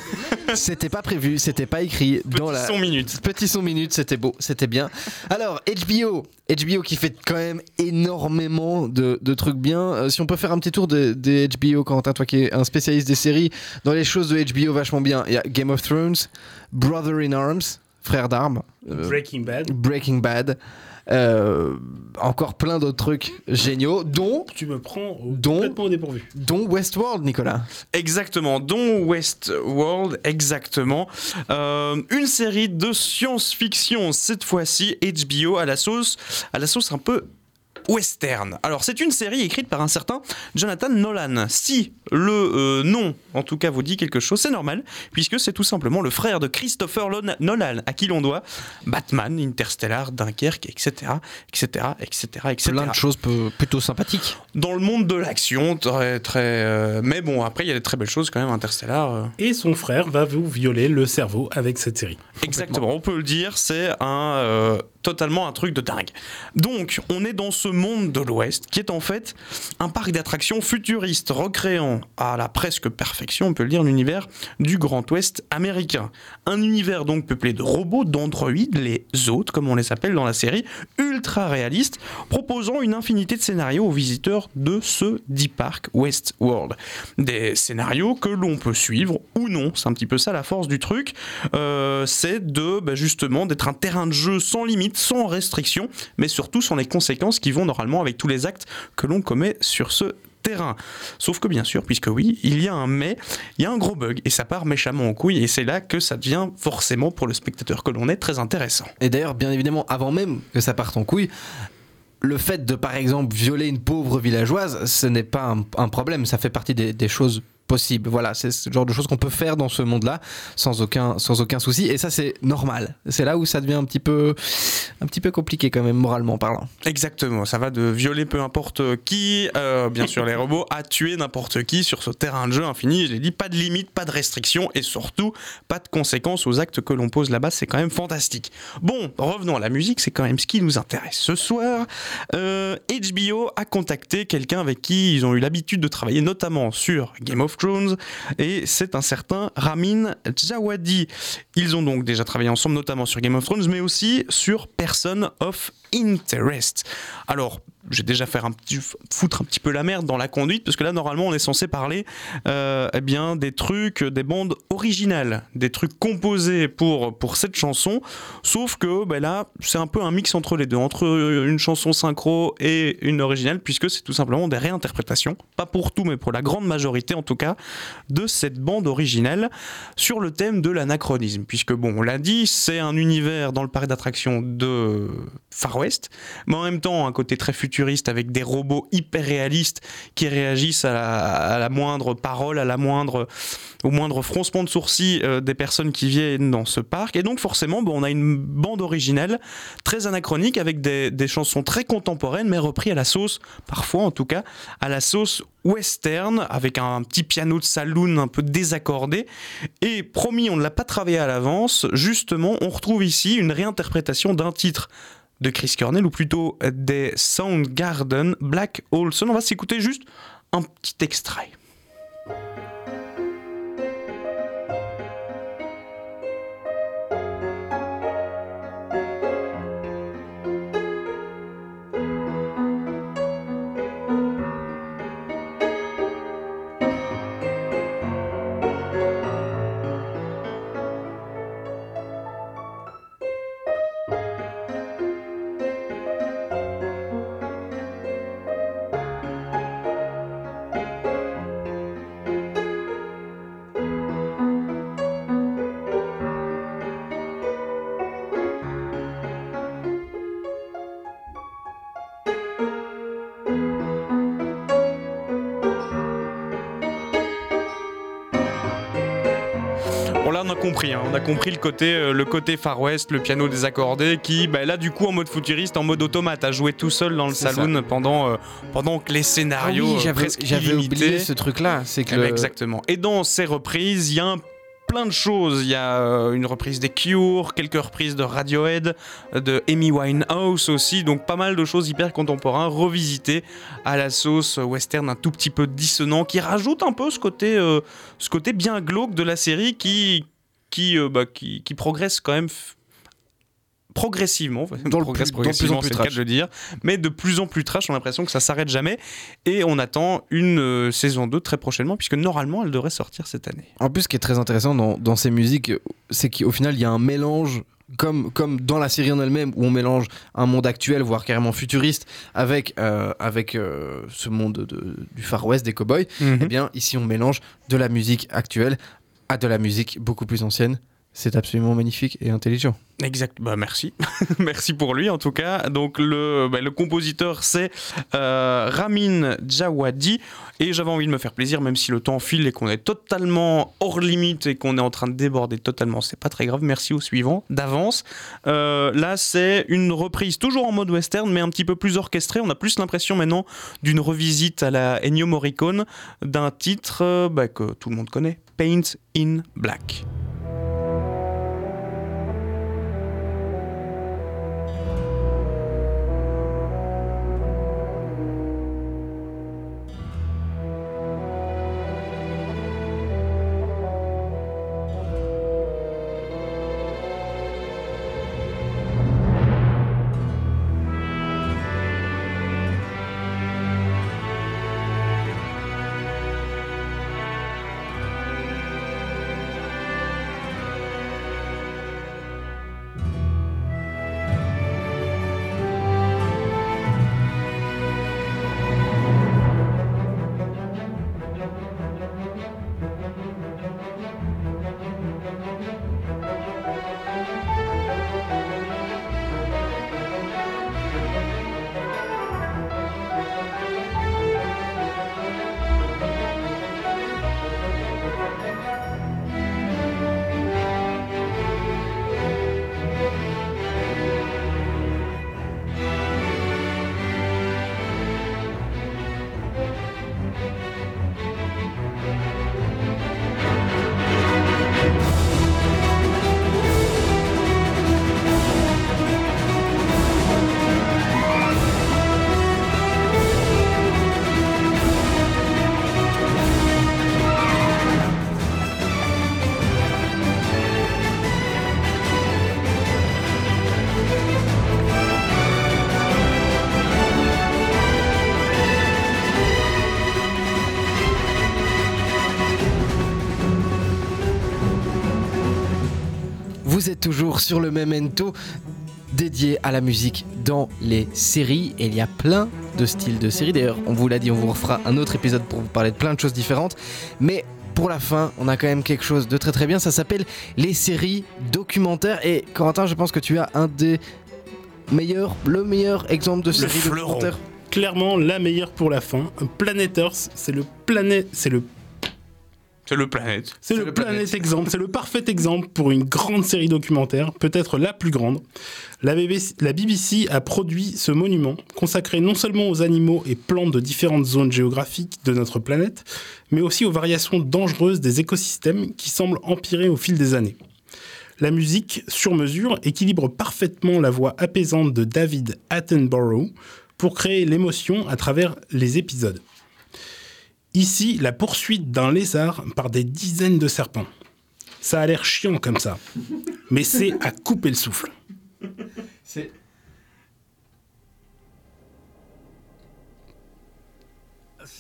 C'était pas prévu, c'était pas écrit dans la. son minute. Petit son minute, c'était beau, c'était bien. Alors, HBO, HBO qui fait quand même énormément de, de trucs bien. Euh, si on peut faire un petit tour des de HBO, Quentin, toi qui es un spécialiste des séries, dans les choses de HBO vachement bien, il y a Game of Thrones, Brother in Arms, frère d'armes, euh, Breaking Bad. Breaking Bad. Euh, encore plein d'autres trucs géniaux, dont Tu me prends au- Dont- complètement au dépourvu. dont Westworld, Nicolas. Exactement, dont Westworld, exactement. Euh, une série de science-fiction, cette fois-ci HBO à la sauce, à la sauce un peu western. Alors c'est une série écrite par un certain Jonathan Nolan. Si le euh, nom, en tout cas, vous dit quelque chose, c'est normal, puisque c'est tout simplement le frère de Christopher Lon- Nolan, à qui l'on doit Batman, Interstellar, Dunkerque, etc., etc., etc., etc. Plein de choses plutôt sympathiques. Dans le monde de l'action, très, très. euh, mais bon, après, il y a des très belles choses quand même, Interstellar. euh. Et son frère va vous violer le cerveau avec cette série. Exactement, on peut le dire, c'est un euh, totalement un truc de dingue. Donc, on est dans ce monde de l'Ouest qui est en fait un parc d'attractions futuriste recréant à la presque perfection, on peut le dire, l'univers du Grand Ouest américain. Un univers donc peuplé de robots, d'androïdes, les hôtes comme on les appelle dans la série, ultra réalistes, proposant une infinité de scénarios aux visiteurs de ce dit parc Westworld. Des scénarios que l'on peut suivre ou non, c'est un petit peu ça la force du truc, euh, c'est de bah, justement d'être un terrain de jeu sans limite, sans restriction, mais surtout sans les conséquences qui vont normalement avec tous les actes que l'on commet sur ce terrain. Sauf que bien sûr, puisque oui, il y a un mais, il y a un gros bug et ça part méchamment en couille et c'est là que ça devient forcément pour le spectateur que l'on est très intéressant. Et d'ailleurs, bien évidemment, avant même que ça parte en couille, le fait de, par exemple, violer une pauvre villageoise, ce n'est pas un, problème, ça fait partie des choses Voilà, c'est ce genre de choses qu'on peut faire dans ce monde-là sans aucun, sans aucun souci. Et ça, c'est normal. C'est là où ça devient un petit peu, un petit peu compliqué quand même, moralement parlant. Exactement, ça va de violer peu importe qui, euh, bien sûr les robots, à tuer n'importe qui sur ce terrain de jeu infini. Je l'ai dit, pas de limite, pas de restrictions et surtout pas de conséquences aux actes que l'on pose là-bas. C'est quand même fantastique. Bon, revenons à la musique, c'est quand même ce qui nous intéresse ce soir. Euh, HBO a contacté quelqu'un avec qui ils ont eu l'habitude de travailler, notamment sur Game of Et c'est un certain Ramin Djawadi. Ils ont donc déjà travaillé ensemble, notamment sur Game of Thrones, mais aussi sur Person of Interest. Alors, je vais déjà faire un petit foutre un petit peu la merde dans la conduite parce que là normalement on est censé parler euh, eh bien des trucs des bandes originales des trucs composés pour pour cette chanson. Sauf que ben là c'est un peu un mix entre les deux entre une chanson synchro et une originale puisque c'est tout simplement des réinterprétations pas pour tout mais pour la grande majorité en tout cas de cette bande originale sur le thème de l'anachronisme. Puisque bon on l'a dit c'est un univers dans le parc d'attractions de Far West mais en même temps un côté très avec des robots hyper réalistes qui réagissent à la, moindre parole, à la moindre, au moindre froncement de sourcils euh, des personnes qui viennent dans ce parc. Et donc forcément, bon, on a une bande originale très anachronique avec des, des chansons très contemporaines, mais repris à la sauce, parfois en tout cas, à la sauce western, avec un petit piano de saloon un peu désaccordé. Et promis, on ne l'a pas travaillé à l'avance, justement, on retrouve ici une réinterprétation d'un titre de Chris Cornell, ou plutôt des Soundgarden, Black Olson. On va s'écouter juste un petit extrait. Compris, le côté, euh, le côté Far West, le piano désaccordé, qui, bah, là, du coup, en mode futuriste, en mode automate, a joué tout seul dans le saloon pendant, euh, pendant que les Ah scénarios oui, euh, j'avais oublié ce truc-là. C'est que Eh ben, Exactement. Et dans ces reprises, il y a un plein de choses. Il y a une reprise des Cure, quelques reprises de Radiohead, de Amy Winehouse aussi, donc pas mal de choses hyper contemporains revisitées à la sauce western un tout petit peu dissonant, qui rajoute un peu ce côté, euh, ce côté bien glauque de la série qui, qui, euh, bah, qui, qui progresse quand même. Progressivement, Dans le progresse plus- dans plus en progressivement, plus le cas de le dire, mais de plus en plus trash, on a l'impression que ça s'arrête jamais, et on attend une euh, saison 2 très prochainement, puisque normalement elle devrait sortir cette année. En plus, ce qui est très intéressant dans, dans ces musiques, c'est qu'au final, il y a un mélange. Comme, comme dans la série en elle-même, où on mélange un monde actuel, voire carrément futuriste, avec, euh, avec euh, ce monde de- du Far West, des cowboys, Mhm. eh bien, ici, on mélange de la musique actuelle de la musique beaucoup plus ancienne. C'est absolument magnifique et intelligent. Exact, bah merci. merci pour lui en tout cas. Donc le, bah, compositeur c'est euh, Ramin Djawadi et j'avais envie de me faire plaisir même si le temps file et qu'on est totalement hors limite et qu'on est en train de déborder totalement, c'est pas très grave. Merci au suivant d'avance. Euh, là c'est une reprise toujours en mode western mais un petit peu plus orchestrée. On a plus l'impression maintenant d'une revisite à la Ennio Morricone d'un titre euh, bah, que tout le monde connaît, Paint in Black. Toujours sur le Memento dédié à la musique dans les séries et il y a plein de styles de séries. D'ailleurs, on vous l'a dit, on vous refera un autre épisode pour vous parler de plein de choses différentes. Mais pour la fin, on a quand même quelque chose de très très bien. Ça s'appelle les séries documentaires. Et Corentin, je pense que tu as un des meilleurs, le meilleur exemple de série documentaire. Clairement, la meilleure pour la fin. Planet Earth, c'est le planète, c'est le C'est le planète. C'est le, planète exemple, c'est le parfait exemple pour une grande série documentaire, peut-être la plus grande. La BBC, la BBC a produit ce monument, consacré non seulement aux animaux et plantes de différentes zones géographiques de notre planète, mais aussi aux variations dangereuses des écosystèmes qui semblent empirer au fil des années. La musique, sur mesure, équilibre parfaitement la voix apaisante de David Attenborough pour créer l'émotion à travers les épisodes. Ici, la poursuite d'un lézard par des dizaines de serpents. Ça a l'air chiant comme ça, mais c'est à couper le souffle. C'est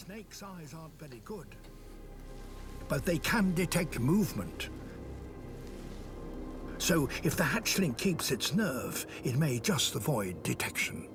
snake's eyes aren't very good, but they can detect movement. So if the hatchling keeps its nerve, it may just avoid detection.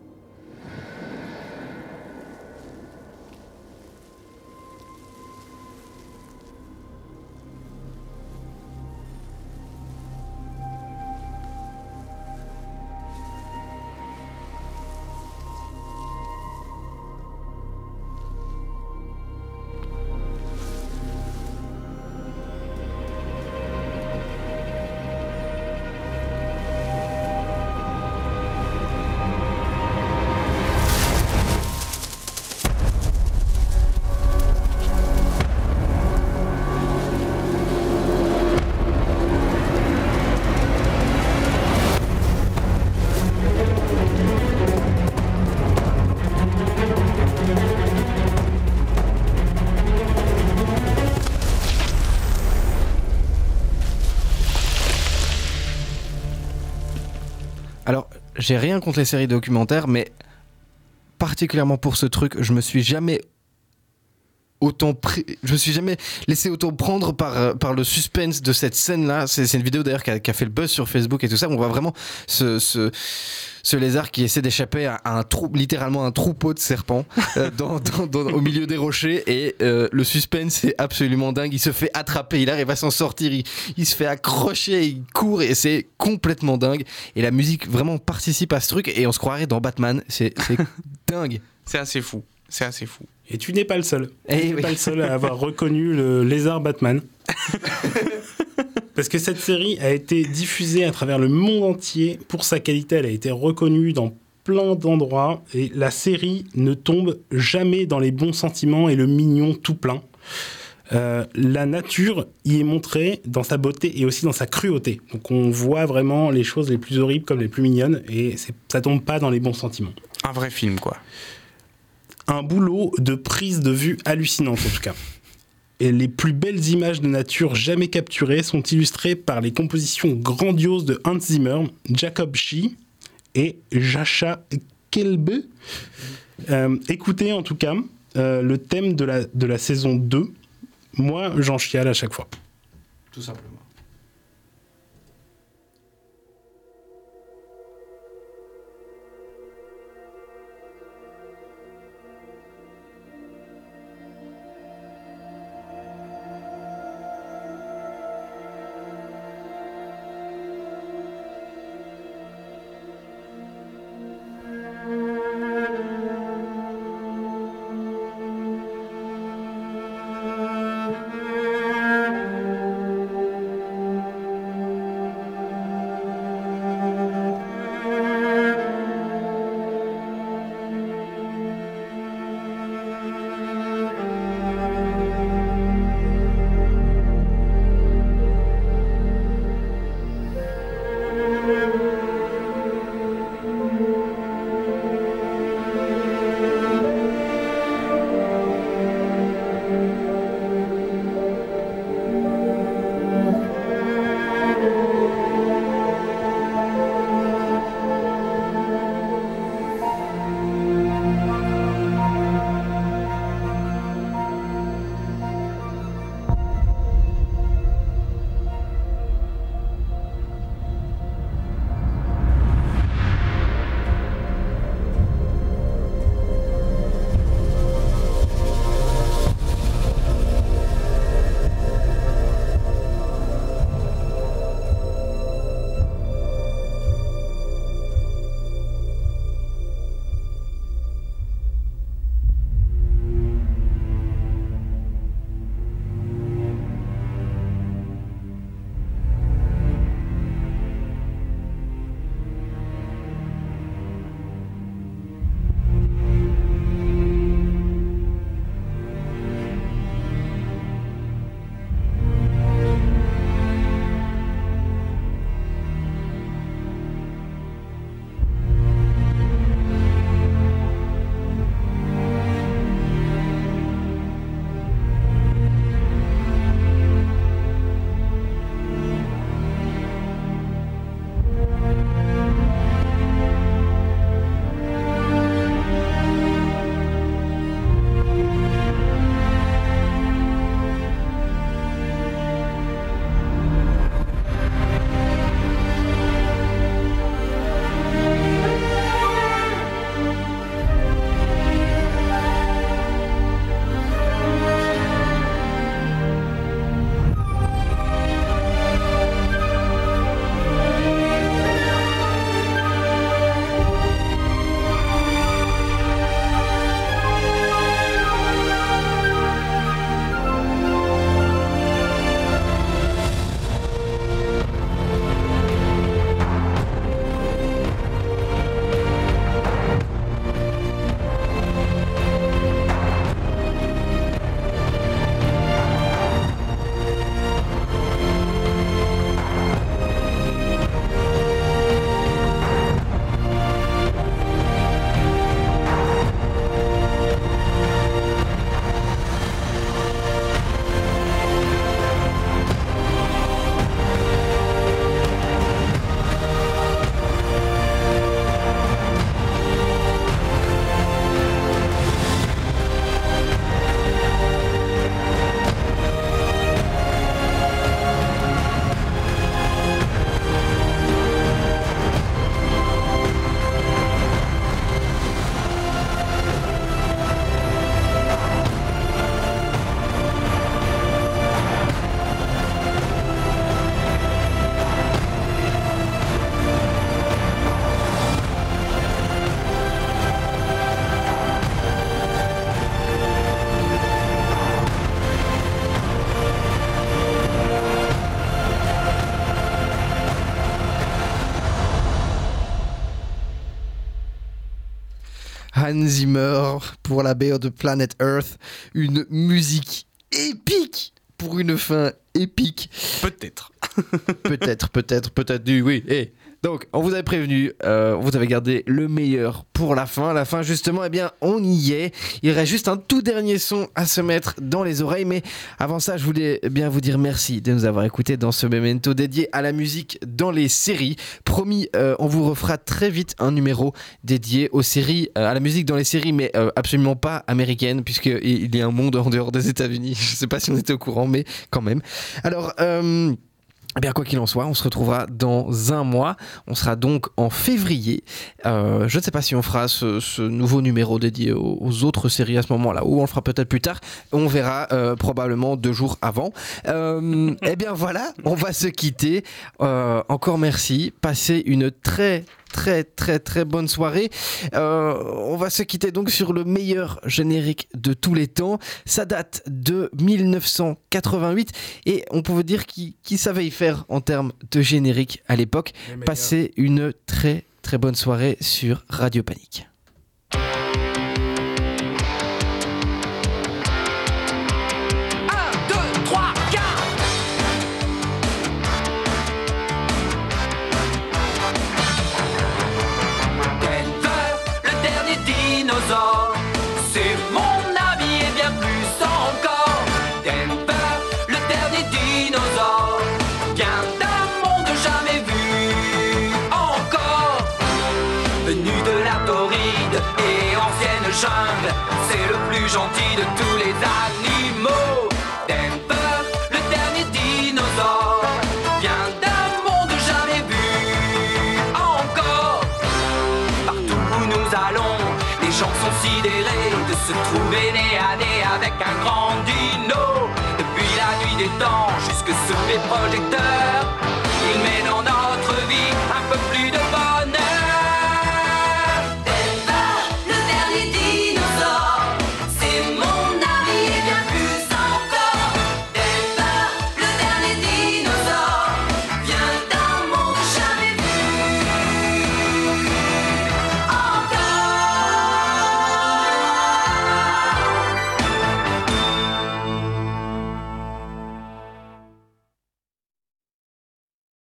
J'ai rien contre les séries documentaires, mais particulièrement pour ce truc, je me suis jamais autant pris- je me suis jamais laissé autant prendre par, euh, par le suspense de cette scène là c'est une vidéo d'ailleurs qui a, fait le buzz sur Facebook et tout ça on voit vraiment ce, ce lézard qui essaie d'échapper à, un trou littéralement un troupeau de serpents euh, dans, dans- dans- au milieu des rochers. Et euh, le suspense est absolument dingue. Il se fait attraper. Il arrive à s'en sortir. Il, il se fait accrocher. Il court et c'est complètement dingue. Et la musique vraiment participe à ce truc. Et on se croirait dans Batman. C'est dingue. C'est assez fou. C'est assez fou. Et tu n'es pas le seul. Eh tu n'es oui. pas le seul à avoir reconnu le lézard Batman. Parce que cette série a été diffusée à travers le monde entier pour sa qualité. Elle a été reconnue dans plein d'endroits. Et la série ne tombe jamais dans les bons sentiments et le mignon tout plein. Euh, la nature y est montrée dans sa beauté et aussi dans sa cruauté. Donc on voit vraiment les choses les plus horribles comme les plus mignonnes et ça tombe pas dans les bons sentiments. Un vrai film, quoi. Un boulot de prise de vue hallucinante en tout cas. Et les plus belles images de nature jamais capturées sont illustrées par les compositions grandioses de Hans Zimmer, Jacob Shee et Jacha Kelbe. Euh, écoutez en tout cas euh, le thème de la, de la saison 2. Moi, j'en chiale à chaque fois. tout simplement Hans Zimmer pour la BO de Planet Earth. Une musique épique pour une fin épique. Peut-être. peut-être, peut-être, peut-être. du- Oui, et donc, on vous avait prévenu, euh, vous avez gardé le meilleur pour la fin. La fin, justement, eh bien, on y est. Il reste juste un tout dernier son à se mettre dans les oreilles. Mais avant ça, je voulais bien vous dire merci de nous avoir écoutés dans ce memento dédié à la musique dans les séries. Promis, euh, on vous refera très vite un numéro dédié aux séries, euh, à la musique dans les séries, mais absolument pas américaine, puisqu'il il y a un monde en dehors des États-Unis. Je sais pas si on était au courant, mais quand même. Alors, eh bien, quoi qu'il en soit, on se retrouvera dans un mois. On sera donc en février. Euh, je ne sais pas si on fera ce, nouveau numéro dédié aux, autres séries à ce moment-là, ou on le fera peut-être plus tard. On verra euh, probablement deux jours avant. Euh, eh bien voilà, on va se quitter. Encore merci. Passez une très très très très bonne soirée. Euh, on va se quitter donc sur le meilleur générique de tous les temps. Ça date de 1988 et on pouvait dire qui, qui savait y faire en termes de générique à l'époque. Passez une très très bonne soirée sur Radio Panique.